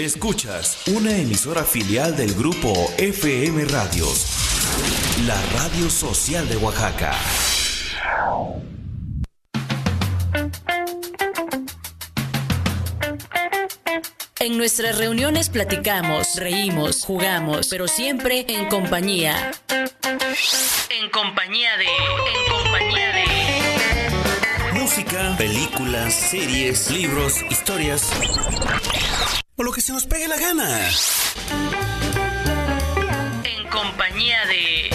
Escuchas una emisora filial del grupo FM Radios, la radio social de Oaxaca. En nuestras reuniones platicamos, reímos, jugamos, pero siempre en compañía. En compañía de... En compañía de... Música, películas, series, libros, historias o lo que se nos pegue la gana. En compañía de...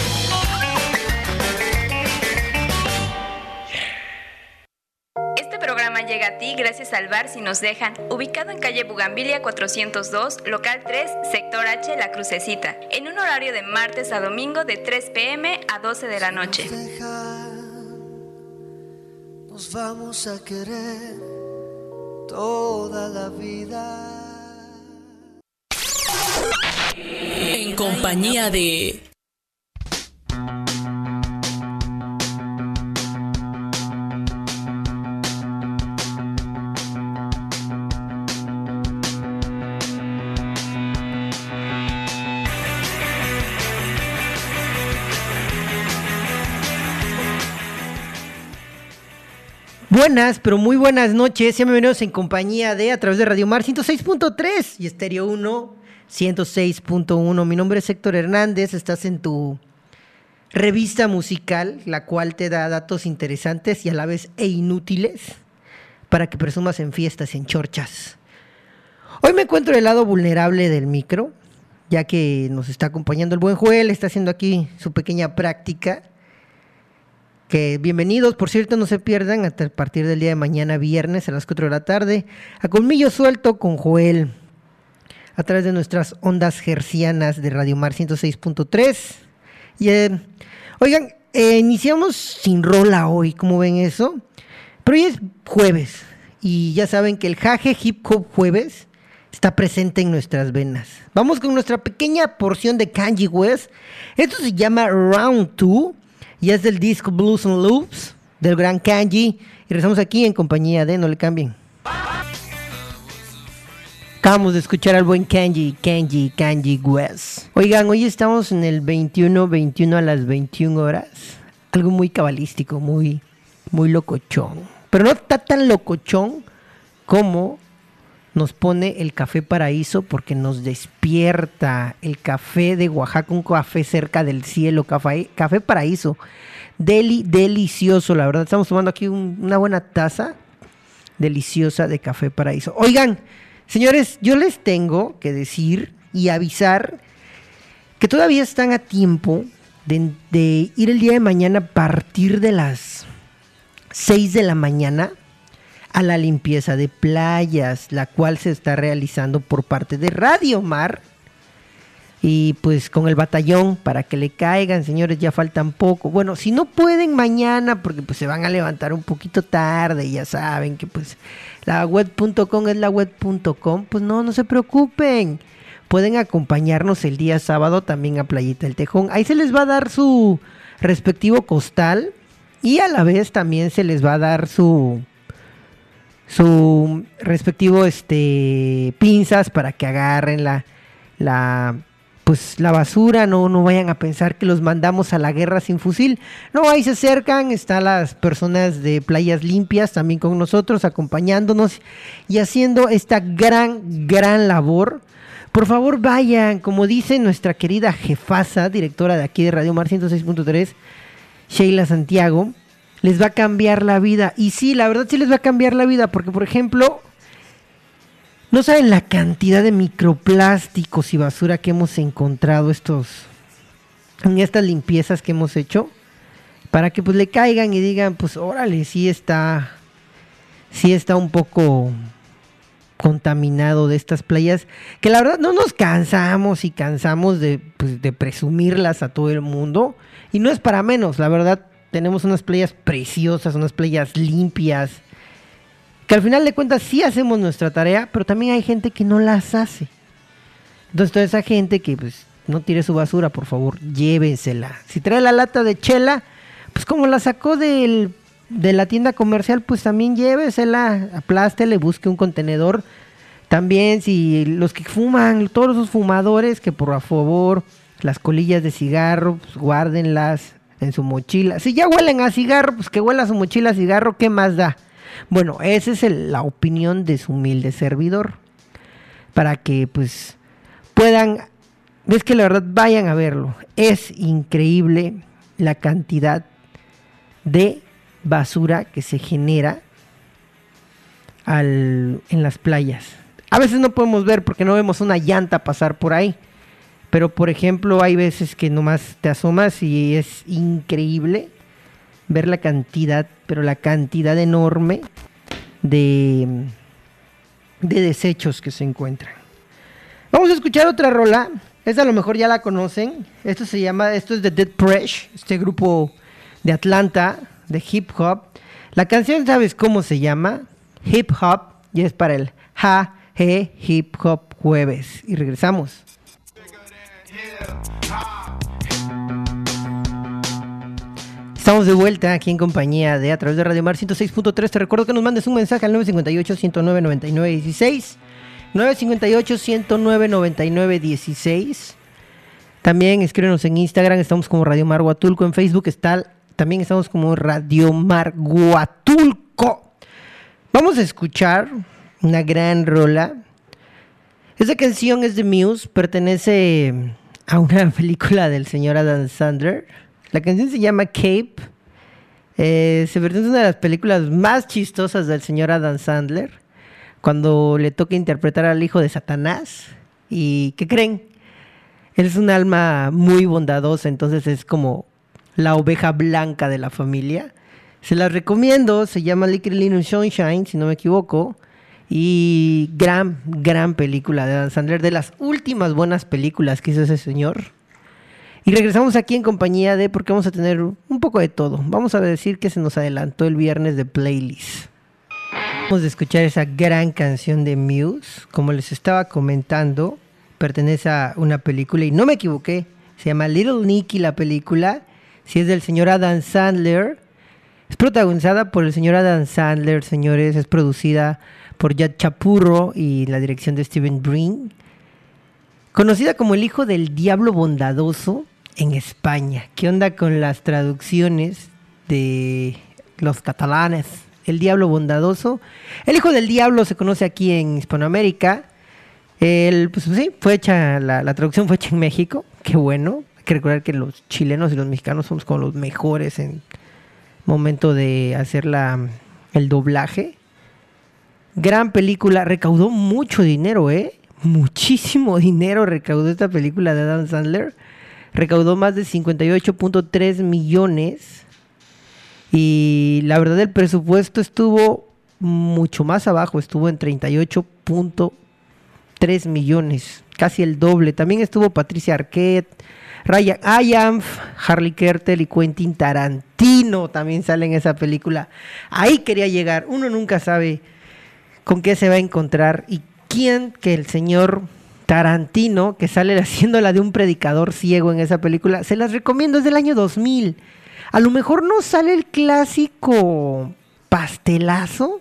Este programa llega a ti gracias al bar Si Nos Dejan, ubicado en calle Bugambilia 402, local 3, sector H, La Crucecita, en un horario de martes a domingo de 3 pm a 12 de la noche. Nos vamos a querer toda la vida. En compañía de... Buenas, pero muy buenas noches. Sean bienvenidos en compañía de a través de Radio Mar 106.3 y Estéreo 1 106.1. Mi nombre es Héctor Hernández. Estás en tu revista musical, la cual te da datos interesantes y a la vez e inútiles para que presumas en fiestas, en chorchas. Hoy me encuentro del lado vulnerable del micro, ya que nos está acompañando el buen Joel, está haciendo aquí su pequeña práctica que bienvenidos, por cierto, no se pierdan a partir del día de mañana, viernes a las 4 de la tarde, a Colmillo Suelto con Joel, a través de nuestras ondas gercianas de Radio Mar 106.3. Y, eh, oigan, eh, iniciamos sin rola hoy, ¿cómo ven eso? Pero hoy es jueves, y ya saben que el jaje hip hop jueves está presente en nuestras venas. Vamos con nuestra pequeña porción de Kanji West. Esto se llama Round 2 y es del disco Blues and Loops del gran Kanji. Y regresamos aquí en compañía de No le cambien. Acabamos de escuchar al buen Kanji, Kanji, Kanji West. Oigan, hoy estamos en el 21-21 a las 21 horas. Algo muy cabalístico, muy, muy locochón. Pero no está tan locochón como nos pone el café paraíso porque nos despierta el café de Oaxaca, un café cerca del cielo, café, café paraíso. Deli, delicioso, la verdad. Estamos tomando aquí un- una buena taza deliciosa de café paraíso. Oigan, señores, yo les tengo que decir y avisar que todavía están a tiempo de, ir el día de mañana a partir de las 6 de la mañana a la limpieza de playas, la cual se está realizando por parte de Radio Mar. Y pues con el batallón para que le caigan, señores, ya faltan poco. Bueno, si no pueden mañana, porque pues se van a levantar un poquito tarde, ya saben que pues la web.com es la web.com, pues no, no se preocupen. Pueden acompañarnos el día sábado también a Playita del Tejón. Ahí se les va a dar su respectivo costal y a la vez también se les va a dar su su respectivo este pinzas para que agarren la la pues la basura, no, no vayan a pensar que los mandamos a la guerra sin fusil. No, ahí se acercan, están las personas de playas limpias también con nosotros, acompañándonos y haciendo esta gran, gran labor. Por favor, vayan, como dice nuestra querida jefasa, directora de aquí de Radio Mar 106.3, Sheila Santiago, les va a cambiar la vida. Y sí, la verdad sí les va a cambiar la vida, porque por ejemplo, no saben la cantidad de microplásticos y basura que hemos encontrado estos en estas limpiezas que hemos hecho para que pues le caigan y digan, pues órale, sí está sí está un poco contaminado de estas playas, que la verdad no nos cansamos y cansamos de, pues, de presumirlas a todo el mundo. Y no es para menos, la verdad tenemos unas playas preciosas, unas playas limpias, que al final de cuentas sí hacemos nuestra tarea, pero también hay gente que no las hace. Entonces toda esa gente que pues no tire su basura, por favor, llévensela. Si trae la lata de chela, pues como la sacó del, de la tienda comercial, pues también llévesela, aplástele, busque un contenedor También si los que fuman, todos esos fumadores, que por favor las colillas de cigarro, pues, guárdenlas en su mochila. Si ya huelen a cigarro, pues que huela su mochila a cigarro, ¿qué más da? Bueno, esa es la opinión de su humilde servidor. Para que pues puedan, ves que la verdad vayan a verlo. Es increíble la cantidad de basura que se genera en las playas. A veces no podemos ver porque no vemos una llanta pasar por ahí. Pero por ejemplo, hay veces que nomás te asomas y es increíble ver la cantidad, pero la cantidad enorme de, de desechos que se encuentran. Vamos a escuchar otra rola. Esta a lo mejor ya la conocen. Esto se llama, esto es de Dead Fresh, este grupo de Atlanta de hip hop. La canción, ¿sabes cómo se llama? Hip Hop y es para el Ja He Hip Hop Jueves. Y regresamos. Estamos de vuelta aquí en compañía de a través de Radio Mar 106.3. Te recuerdo que nos mandes un mensaje al 958-109-9916. 958-109-9916. También escríbenos en Instagram, estamos como Radio Mar Huatulco. En Facebook está, también estamos como Radio Mar Huatulco. Vamos a escuchar una gran rola. Esta canción es de Muse, pertenece a una película del señor Adam Sandler. La canción se llama Cape. Eh, se pertenece a una de las películas más chistosas del señor Adam Sandler. Cuando le toca interpretar al hijo de Satanás. ¿Y qué creen? Él es un alma muy bondadosa, entonces es como la oveja blanca de la familia. Se las recomiendo, se llama Liquid Little si no me equivoco. Y gran, gran película de Adam Sandler, de las últimas buenas películas que hizo ese señor. Y regresamos aquí en compañía de, porque vamos a tener un poco de todo. Vamos a decir que se nos adelantó el viernes de playlist. Vamos a escuchar esa gran canción de Muse. Como les estaba comentando, pertenece a una película y no me equivoqué. Se llama Little Nicky la película. Si es del señor Adam Sandler. Es protagonizada por el señor Adam Sandler, señores. Es producida por Jad Chapurro y la dirección de Steven Breen. Conocida como el hijo del diablo bondadoso en España. ¿Qué onda con las traducciones de los catalanes? El diablo bondadoso. El hijo del diablo se conoce aquí en Hispanoamérica. El, pues sí, fue hecha, la, traducción fue hecha en México. Qué bueno. Hay que recordar que los chilenos y los mexicanos somos como los mejores en momento de hacer la, el doblaje. Gran película, recaudó mucho dinero, ¿eh? Muchísimo dinero recaudó esta película de Adam Sandler. Recaudó más de 58.3 millones. Y la verdad el presupuesto estuvo mucho más abajo, estuvo en 38.3 millones, casi el doble. También estuvo Patricia Arquette, Ryan Ayamf, Harley Kertel y Quentin Tarantino también salen en esa película. Ahí quería llegar. Uno nunca sabe con qué se va a encontrar y quién que el señor Tarantino, que sale haciendo la de un predicador ciego en esa película, se las recomiendo, es del año 2000. A lo mejor no sale el clásico pastelazo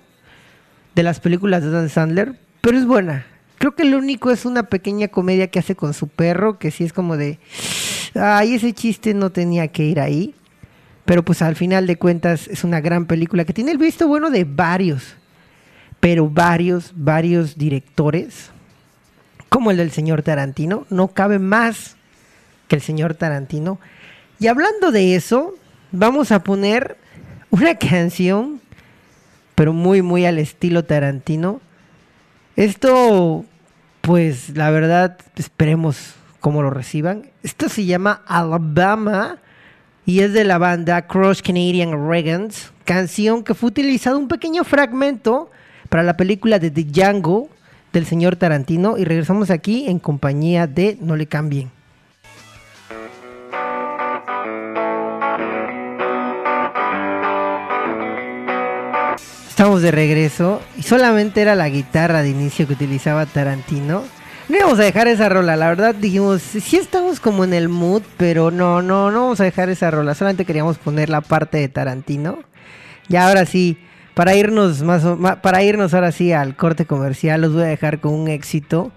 de las películas de Dan Sandler, pero es buena. Creo que lo único es una pequeña comedia que hace con su perro, que sí es como de, ay, ese chiste no tenía que ir ahí. Pero pues al final de cuentas es una gran película que tiene el visto bueno de varios, pero varios, varios directores, como el del señor Tarantino, no cabe más que el señor Tarantino. Y hablando de eso, vamos a poner una canción, pero muy, muy al estilo Tarantino. Esto, pues la verdad, esperemos cómo lo reciban. Esto se llama Alabama y es de la banda Cross Canadian Regans, canción que fue utilizado un pequeño fragmento para la película de The Django del señor Tarantino y regresamos aquí en compañía de No le cambien. Estamos de regreso y solamente era la guitarra de inicio que utilizaba Tarantino. No íbamos a dejar esa rola, la verdad dijimos, sí estamos como en el mood, pero no, no, no vamos a dejar esa rola, solamente queríamos poner la parte de Tarantino. Y ahora sí, para irnos más, para irnos ahora sí al corte comercial, los voy a dejar con un éxito.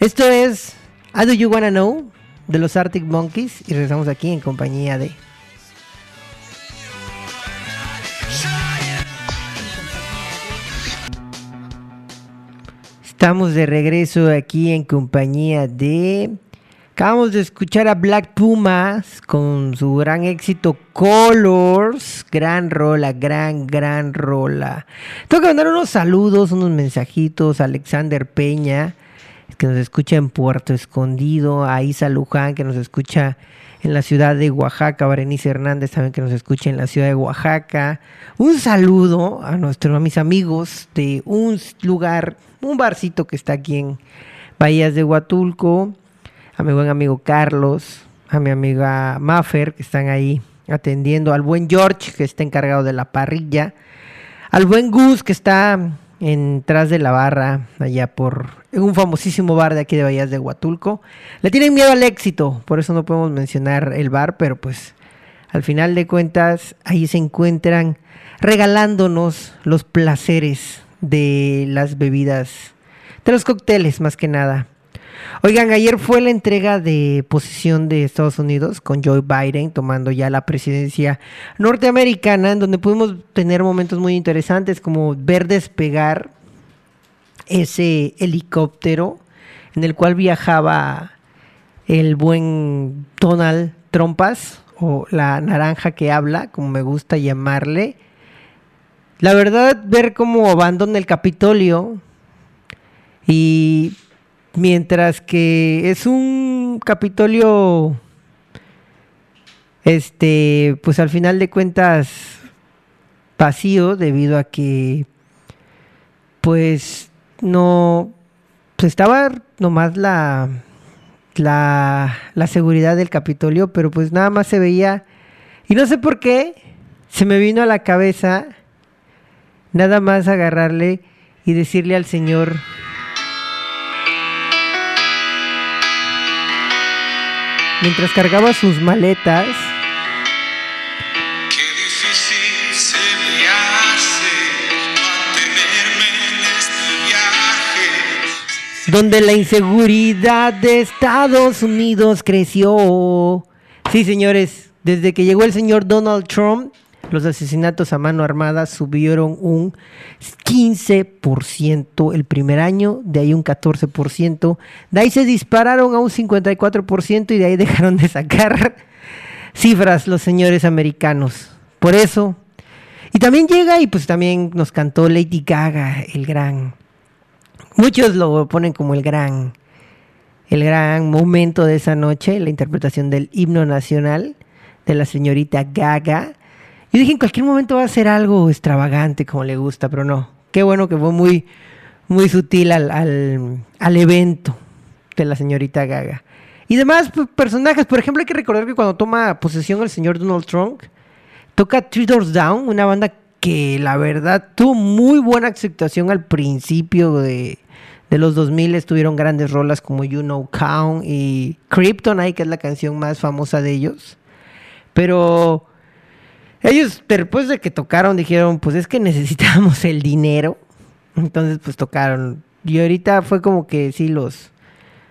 Esto es I Do You Wanna Know de los Arctic Monkeys y regresamos aquí en compañía de Estamos de regreso aquí en compañía de Acabamos de escuchar a Black Pumas con su gran éxito Colors. Gran rola, gran, gran rola. Tengo que mandar unos saludos, unos mensajitos a Alexander Peña, que nos escucha en Puerto Escondido, a Isa Luján, que nos escucha en la ciudad de Oaxaca, Berenice Hernández también que nos escucha en la ciudad de Oaxaca. Un saludo a nuestros mis amigos de un lugar, un barcito que está aquí en Bahías de Huatulco a mi buen amigo Carlos, a mi amiga Maffer, que están ahí atendiendo, al buen George, que está encargado de la parrilla, al buen Gus, que está en tras de la barra, allá por en un famosísimo bar de aquí de Bahías de Huatulco. Le tienen miedo al éxito, por eso no podemos mencionar el bar, pero pues al final de cuentas ahí se encuentran regalándonos los placeres de las bebidas, de los cócteles más que nada. Oigan, ayer fue la entrega de posición de Estados Unidos con Joe Biden tomando ya la presidencia norteamericana, en donde pudimos tener momentos muy interesantes como ver despegar ese helicóptero en el cual viajaba el buen Donald Trompas o la naranja que habla, como me gusta llamarle. La verdad, ver cómo abandona el Capitolio y Mientras que es un Capitolio, este, pues al final de cuentas vacío debido a que, pues no, pues estaba nomás la, la, la seguridad del Capitolio, pero pues nada más se veía, y no sé por qué, se me vino a la cabeza nada más agarrarle y decirle al Señor, mientras cargaba sus maletas. Qué difícil se me hace mantenerme en este viaje. donde la inseguridad de Estados Unidos creció. Sí, señores, desde que llegó el señor Donald Trump, los asesinatos a mano armada subieron un 15% el primer año, de ahí un 14%, de ahí se dispararon a un 54% y de ahí dejaron de sacar cifras los señores americanos. Por eso, y también llega y pues también nos cantó Lady Gaga, el gran, muchos lo ponen como el gran, el gran momento de esa noche, la interpretación del himno nacional de la señorita Gaga. Yo dije, en cualquier momento va a ser algo extravagante como le gusta, pero no. Qué bueno que fue muy, muy sutil al, al, al evento de la señorita Gaga. Y demás personajes, por ejemplo, hay que recordar que cuando toma posesión el señor Donald Trump, toca Three Doors Down, una banda que la verdad tuvo muy buena aceptación al principio de, de los 2000. Estuvieron grandes rolas como You Know Count y Kryptonite, que es la canción más famosa de ellos. Pero ellos, después de que tocaron, dijeron, pues es que necesitamos el dinero. Entonces, pues tocaron. Y ahorita fue como que sí, los,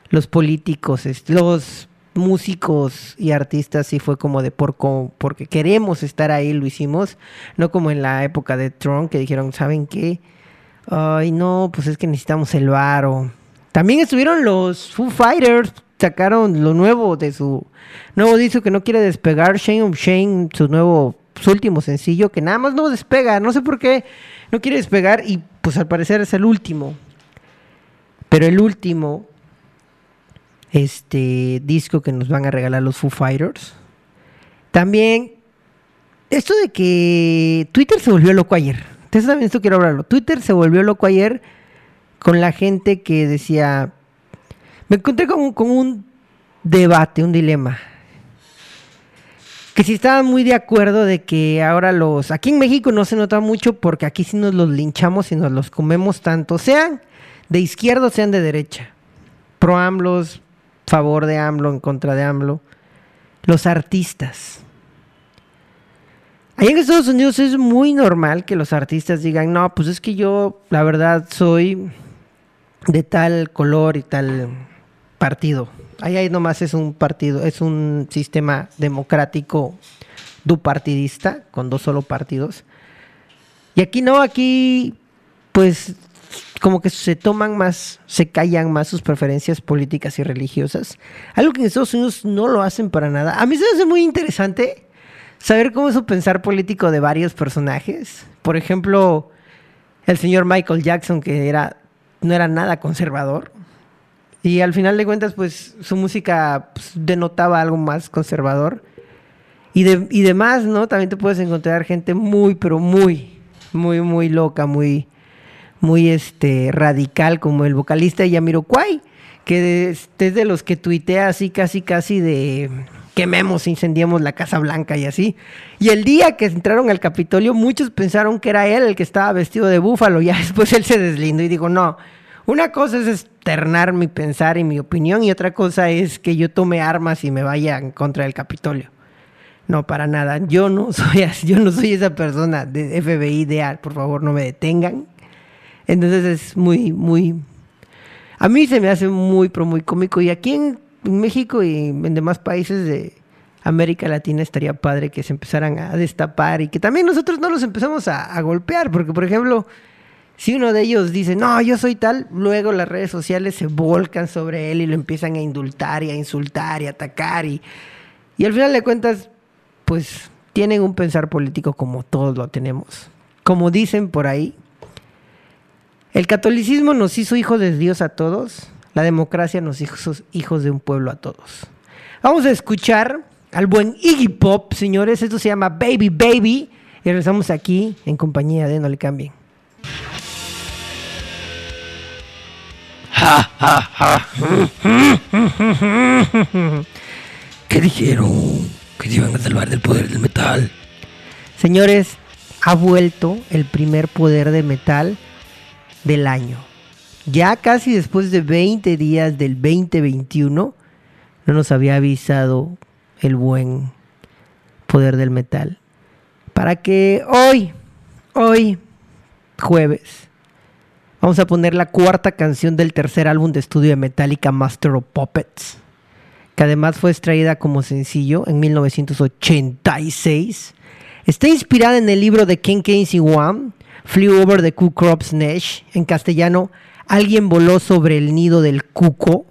los políticos, los músicos y artistas, sí fue como de por porque queremos estar ahí, lo hicimos. No como en la época de Trump, que dijeron, ¿saben qué? Ay, no, pues es que necesitamos el varo. También estuvieron los Foo Fighters, sacaron lo nuevo de su nuevo disco que no quiere despegar, Shame of Shame, su nuevo, su último sencillo, que nada más no despega, no sé por qué no quiere despegar y pues al parecer es el último. Pero el último, este disco que nos van a regalar los Foo Fighters. También, esto de que Twitter se volvió loco ayer. Entonces también esto quiero hablarlo. Twitter se volvió loco ayer con la gente que decía, me encontré con, con un debate, un dilema. Que si estaban muy de acuerdo de que ahora los... Aquí en México no se nota mucho porque aquí sí nos los linchamos y nos los comemos tanto. Sean de izquierda o sean de derecha. Pro AMLOs, favor de AMLO, en contra de AMLO. Los artistas. Ahí en Estados Unidos es muy normal que los artistas digan, no, pues es que yo, la verdad, soy de tal color y tal partido. Ahí, nomás es un partido, es un sistema democrático dupartidista, con dos solo partidos. Y aquí no, aquí pues como que se toman más, se callan más sus preferencias políticas y religiosas. Algo que en Estados Unidos no lo hacen para nada. A mí se me hace muy interesante saber cómo es su pensar político de varios personajes. Por ejemplo, el señor Michael Jackson, que era, no era nada conservador. Y al final de cuentas, pues su música pues, denotaba algo más conservador. Y, de, y demás, ¿no? También te puedes encontrar gente muy, pero muy, muy, muy loca, muy, muy este, radical, como el vocalista Yamiroquai, que es de los que tuitea así, casi, casi de quememos, incendiemos la Casa Blanca y así. Y el día que entraron al Capitolio, muchos pensaron que era él el que estaba vestido de búfalo. Ya después él se deslindó y dijo, no, una cosa es externar mi pensar y mi opinión y otra cosa es que yo tome armas y me vaya en contra del Capitolio. No, para nada. Yo no soy yo no soy esa persona de FBI ideal. Por favor, no me detengan. Entonces es muy, muy. A mí se me hace muy, pero muy cómico. Y aquí en México y en demás países de América Latina estaría padre que se empezaran a destapar y que también nosotros no los empezamos a golpear. Porque, por ejemplo, si uno de ellos dice, no, yo soy tal, luego las redes sociales se volcan sobre él y lo empiezan a indultar y a insultar y a atacar. Y, y al final de cuentas, pues tienen un pensar político como todos lo tenemos. Como dicen por ahí, el catolicismo nos hizo hijos de Dios a todos, la democracia nos hizo hijos de un pueblo a todos. Vamos a escuchar al buen Iggy Pop, señores, esto se llama Baby Baby, y regresamos aquí en compañía de No le cambien. ¿Qué dijeron? Que se iban a salvar del poder del metal. Señores, ha vuelto el primer poder de metal del año. Ya casi después de 20 días del 2021, no nos había avisado el buen poder del metal. Para que hoy, hoy, jueves, vamos a poner la cuarta canción del tercer álbum de estudio de Metallica, Master of Puppets, que además fue extraída como sencillo en 1986. Está inspirada en el libro de Ken Casey One, Flew Over the Cuckoo's Crop's Nest, en castellano, Alguien voló sobre el nido del cuco.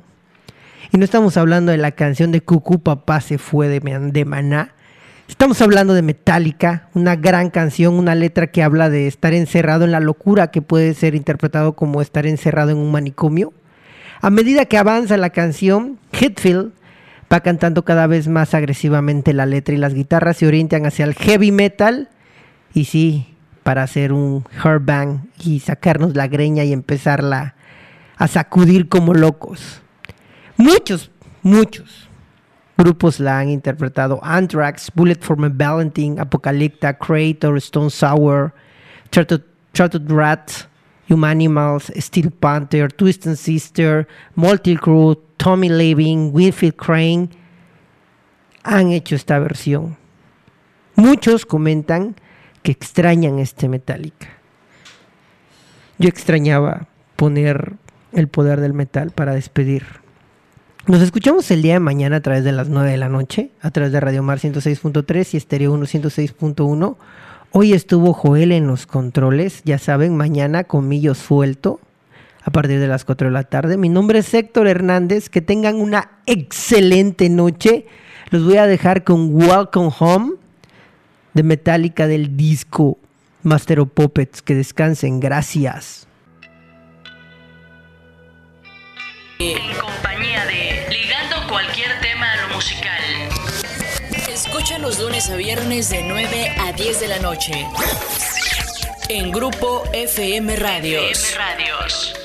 Y no estamos hablando de la canción de Cucú, Papá se fue de Maná. Estamos hablando de Metallica, una gran canción, una letra que habla de estar encerrado en la locura que puede ser interpretado como estar encerrado en un manicomio. A medida que avanza la canción, Hetfield va cantando cada vez más agresivamente la letra y las guitarras se orientan hacia el heavy metal. Y sí, para hacer un bang y sacarnos la greña y empezarla a sacudir como locos. Muchos, muchos grupos la han interpretado. Anthrax, Bullet for My Valentine, Apocalypta, Creator, Stone Sour, Chartered Rat, Humanimals, Steel Panther, Twisted Sister, Multicrew, Tommy Levin, Winfield Crane han hecho esta versión. Muchos comentan que extrañan este Metallica. Yo extrañaba poner el poder del metal para despedir. Nos escuchamos el día de mañana a través de las 9 de la noche, a través de Radio Mar 106.3 y Estéreo 1 106.1. Hoy estuvo Joel en los controles, ya saben, mañana comillo suelto a partir de las 4 de la tarde. Mi nombre es Héctor Hernández, que tengan una excelente noche. Los voy a dejar con Welcome Home de Metallica del disco Master of Puppets. Que descansen, gracias. Lunes a viernes de 9 a 10 de la noche. En Grupo FM Radios. FM Radios.